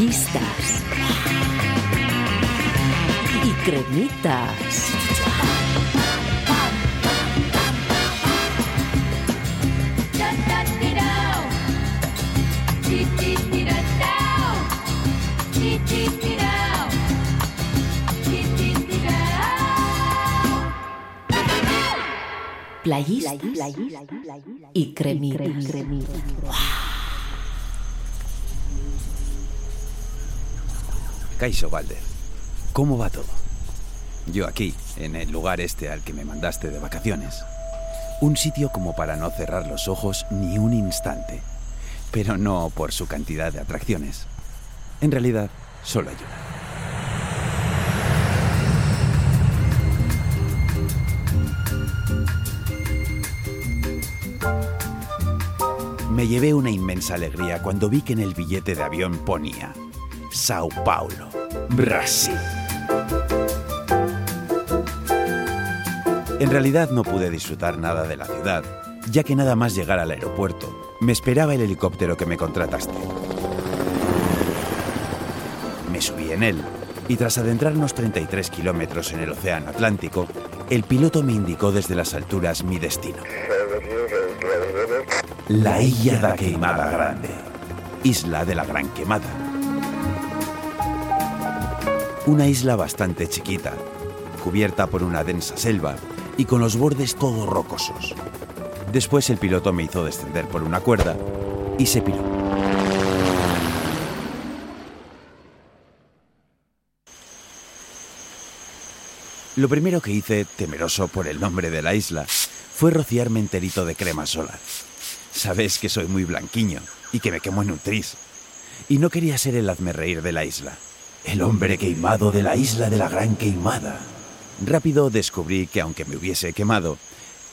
Playistas. Y cremitas. Playistas y cremitas. Caixo Valder, ¿cómo va todo? Yo aquí, en el lugar este al que me mandaste de vacaciones. Un sitio como para no cerrar los ojos ni un instante. Pero no por su cantidad de atracciones. En realidad, solo hay una. Me llevé una inmensa alegría cuando vi que en el billete de avión ponía Sao Paulo, Brasil. En realidad no pude disfrutar nada de la ciudad, ya que nada más llegar al aeropuerto, me esperaba el helicóptero que me contrataste. Me subí en él y tras adentrarnos 33 kilómetros en el Océano Atlántico, el piloto me indicó desde las alturas mi destino. La Illa da Queimada Grande, isla de la Gran Quemada. Una isla bastante chiquita, cubierta por una densa selva y con los bordes todos rocosos. Después el piloto me hizo descender por una cuerda y se piró. Lo primero que hice, temeroso por el nombre de la isla, fue rociarme enterito de crema solar. Sabes que soy muy blanquiño y que me quemo en un tris. Y no quería ser el reír de la isla. El hombre queimado de la isla de la gran queimada. Rápido descubrí que aunque me hubiese quemado,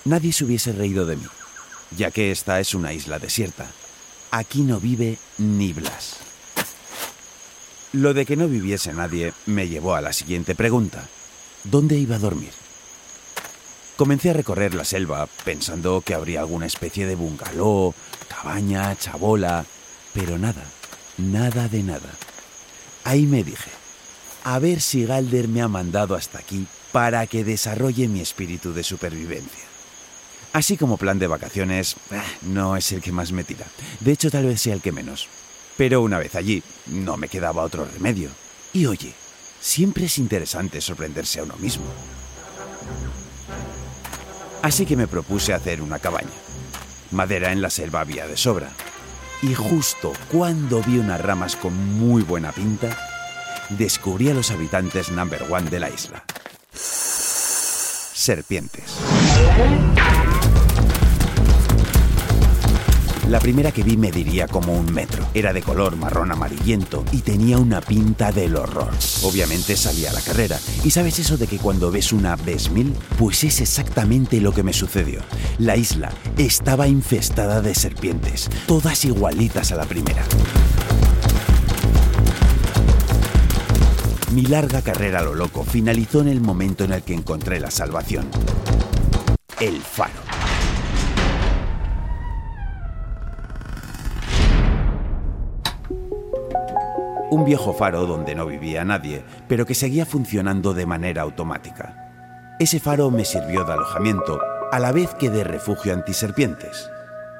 nadie se hubiese reído de mí, ya que esta es una isla desierta. Aquí no vive ni Blas. Lo de que no viviese nadie me llevó a la siguiente pregunta. ¿Dónde iba a dormir? Comencé a recorrer la selva pensando que habría alguna especie de bungalow, cabaña, chabola, pero nada, nada de nada. Ahí me dije, a ver si Galder me ha mandado hasta aquí para que desarrolle mi espíritu de supervivencia. Así como plan de vacaciones, ah, no es el que más me tira. De hecho, tal vez sea el que menos. Pero una vez allí, no me quedaba otro remedio. Y oye, siempre es interesante sorprenderse a uno mismo. Así que me propuse hacer una cabaña. Madera en la selva había de sobra. Y justo cuando vi unas ramas con muy buena pinta, descubrí a los habitantes number one de la isla. Serpientes. La primera que vi mediría como un metro. Era de color marrón amarillento y tenía una pinta del horror. Obviamente salía a la carrera. ¿Y sabes eso de que cuando ves una ves mil? Pues es exactamente lo que me sucedió. La isla estaba infestada de serpientes, todas igualitas a la primera. Mi larga carrera a lo loco finalizó en el momento en el que encontré la salvación. El faro. Un viejo faro donde no vivía nadie, pero que seguía funcionando de manera automática. Ese faro me sirvió de alojamiento, a la vez que de refugio antiserpientes.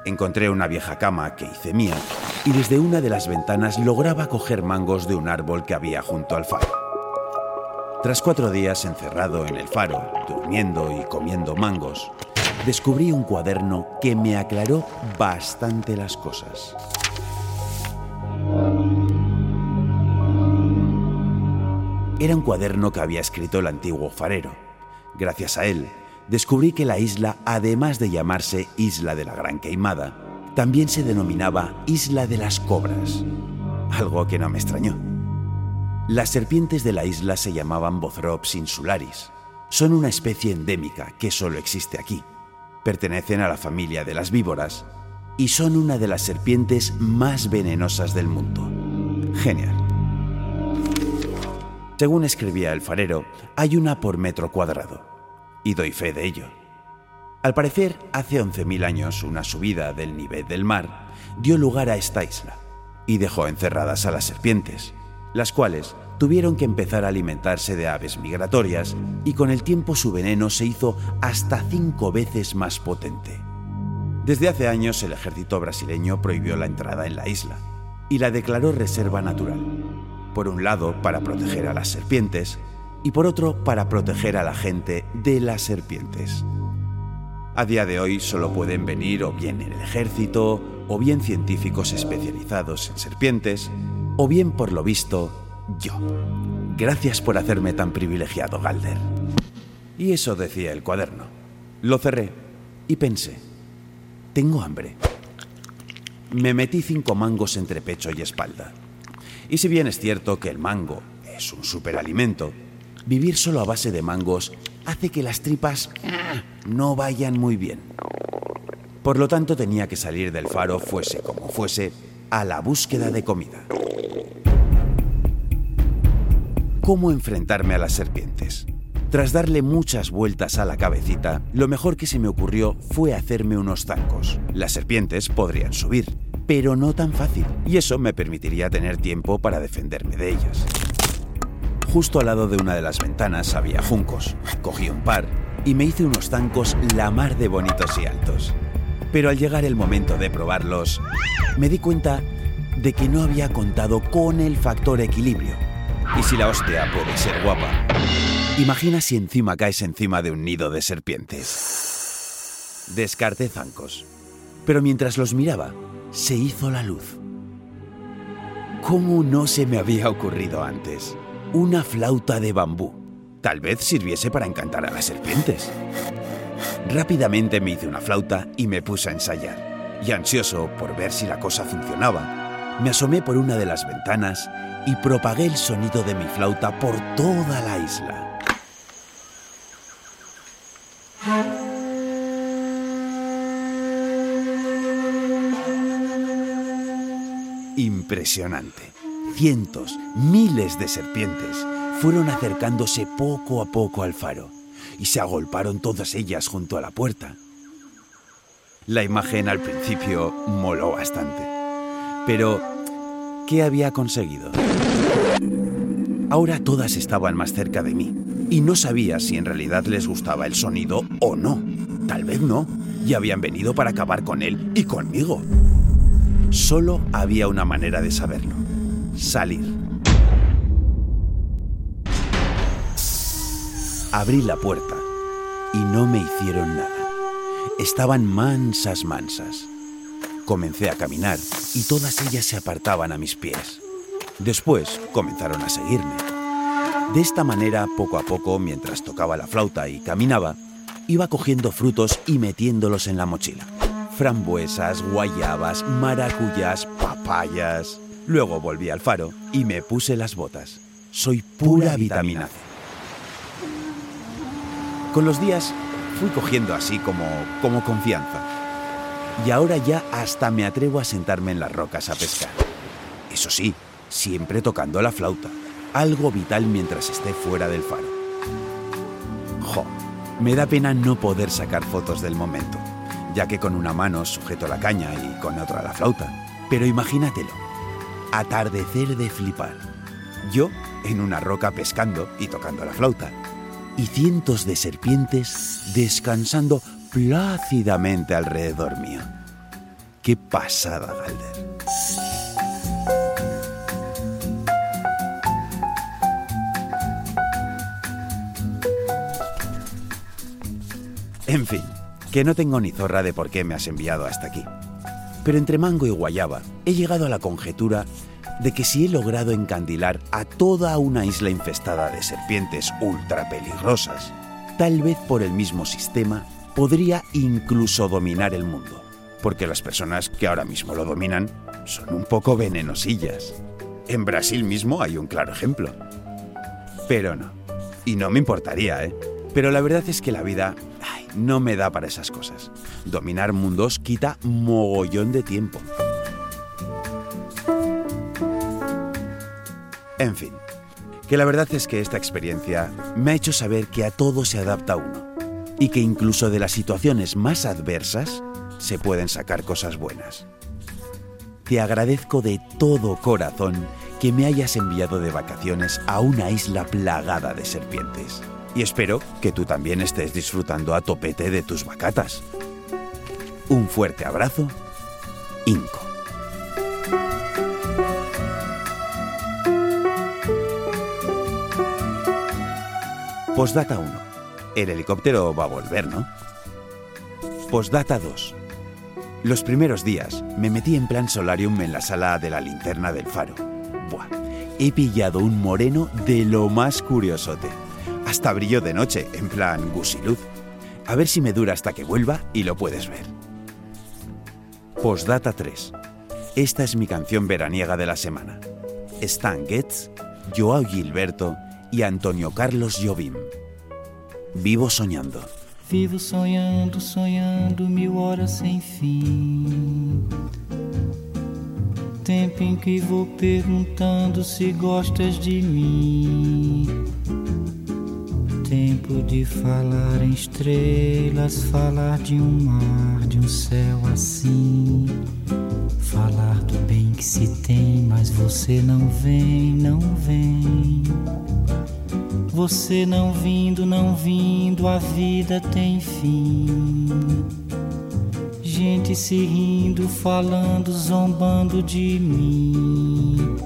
Encontré una vieja cama que hice mía y desde una de las ventanas lograba coger mangos de un árbol que había junto al faro. Tras cuatro días encerrado en el faro, durmiendo y comiendo mangos, descubrí un cuaderno que me aclaró bastante las cosas. Era un cuaderno que había escrito el antiguo farero. Gracias a él, descubrí que la isla, además de llamarse Isla de la Gran Queimada, también se denominaba Isla de las Cobras, algo que no me extrañó. Las serpientes de la isla se llamaban Bothrops insularis. Son una especie endémica que solo existe aquí. Pertenecen a la familia de las víboras y son una de las serpientes más venenosas del mundo. Genial. Según escribía el farero, hay una por metro cuadrado. Y doy fe de ello. Al parecer, hace 11.000 años una subida del nivel del mar dio lugar a esta isla. y dejó encerradas a las serpientes, las cuales tuvieron que empezar a alimentarse de aves migratorias y con el tiempo su veneno se hizo hasta cinco veces más potente. Desde hace años el ejército brasileño prohibió la entrada en la isla y la declaró reserva natural, por un lado para proteger a las serpientes y por otro para proteger a la gente de las serpientes. A día de hoy solo pueden venir o bien el ejército, o bien científicos especializados en serpientes, o bien por lo visto yo. Gracias por hacerme tan privilegiado, Galder. Y eso decía el cuaderno. Lo cerré y pensé, tengo hambre. Me metí cinco mangos entre pecho y espalda. Y si bien es cierto que el mango es un superalimento, vivir solo a base de mangos hace que las tripas no vayan muy bien. Por lo tanto tenía que salir del faro, fuese como fuese, a la búsqueda de comida. ¿Cómo enfrentarme a las serpientes? Tras darle muchas vueltas a la cabecita, lo mejor que se me ocurrió fue hacerme unos zancos. Las serpientes podrían subir, pero no tan fácil, y eso me permitiría tener tiempo para defenderme de ellas. Justo al lado de una de las ventanas había juncos. Cogí un par y me hice unos zancos la mar de bonitos y altos. Pero al llegar el momento de probarlos, me di cuenta de que no había contado con el factor equilibrio y si la hostia puede ser guapa, imagina si encima caes encima de un nido de serpientes. Descarté zancos, pero mientras los miraba, se hizo la luz. ¿Cómo no se me había ocurrido antes? Una flauta de bambú. Tal vez sirviese para encantar a las serpientes. Rápidamente me hice una flauta y me puse a ensayar. Y ansioso por ver si la cosa funcionaba, me asomé por una de las ventanas y propagué el sonido de mi flauta por toda la isla. Impresionante. Cientos, miles de serpientes fueron acercándose poco a poco al faro y se agolparon todas ellas junto a la puerta. La imagen al principio moló bastante, pero ¿qué había conseguido? Ahora todas estaban más cerca de mí y no sabía si en realidad les gustaba el sonido o no. Tal vez no, y habían venido para acabar con él y conmigo. Solo había una manera de saberlo. Salir. Abrí la puerta y no me hicieron nada. Estaban mansas, mansas. Comencé a caminar y todas ellas se apartaban a mis pies. Después comenzaron a seguirme. De esta manera, poco a poco, mientras tocaba la flauta y caminaba, iba cogiendo frutos y metiéndolos en la mochila. Frambuesas, guayabas, maracuyas, papayas. Luego volví al faro y me puse las botas. Soy pura vitamina C. Con los días fui cogiendo así como, como confianza. Y ahora ya hasta me atrevo a sentarme en las rocas a pescar. Eso sí, siempre tocando la flauta, algo vital mientras esté fuera del faro. Jo, me da pena no poder sacar fotos del momento, ya que con una mano sujeto la caña y con otra la flauta. Pero imagínatelo, atardecer de flipar. Yo en una roca pescando y tocando la flauta, y cientos de serpientes descansando plácidamente alrededor mío. ¡Qué pasada, Galder! En fin, que no tengo ni zorra de por qué me has enviado hasta aquí. Pero entre mango y guayaba he llegado a la conjetura de que si he logrado encandilar a toda una isla infestada de serpientes ultra peligrosas, tal vez por el mismo sistema podría incluso dominar el mundo, porque las personas que ahora mismo lo dominan son un poco venenosillas. En Brasil mismo hay un claro ejemplo. Pero no, y no me importaría, ¿eh? Pero la verdad es que la vida no me da para esas cosas. Dominar mundos quita mogollón de tiempo. En fin, que la verdad es que esta experiencia me ha hecho saber que a todo se adapta uno y que incluso de las situaciones más adversas se pueden sacar cosas buenas. te agradezco de todo corazón que me hayas enviado de vacaciones a una isla plagada de serpientes. Y espero que tú también estés disfrutando a topete de tus vacatas. Un fuerte abrazo, Inco. Postdata 1. El helicóptero va a volver, ¿no? Postdata 2. Los primeros días me metí en plan solarium en la sala de la linterna del faro. Buah, he pillado un moreno de lo más curiosote. Hasta brillo de noche, en plan gusiluz. A ver si me dura hasta que vuelva y lo puedes ver. Postdata 3. Esta es mi canción veraniega de la semana. Stan Getz, Joao Gilberto y Antonio Carlos Jobim. Vivo soñando. Vivo sonhando, sonhando mil horas sem fim. Tempo em que vou perguntando se gostas de mim. Tempo de falar em estrelas, falar de um mar, de um céu assim. Falar do bem que se tem, mas você não vem, não vem. Você não vindo, não vindo, a vida tem fim. Gente se rindo, falando, zombando de mim.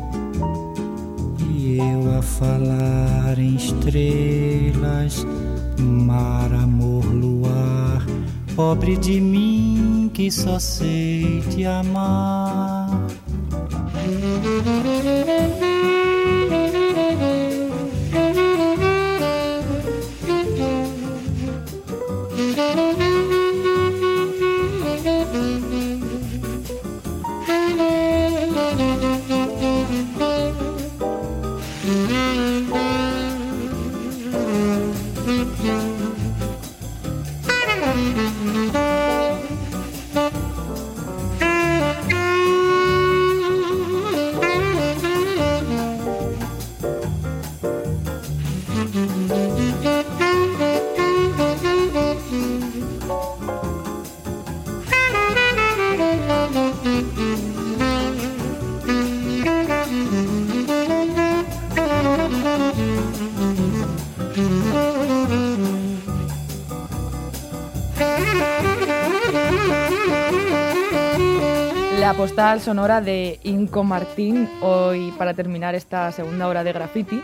Eu a falar em estrelas, mar, amor, luar. Pobre de mim que só sei te amar. Postal sonora de Inco Martín, hoy para terminar esta segunda hora de graffiti.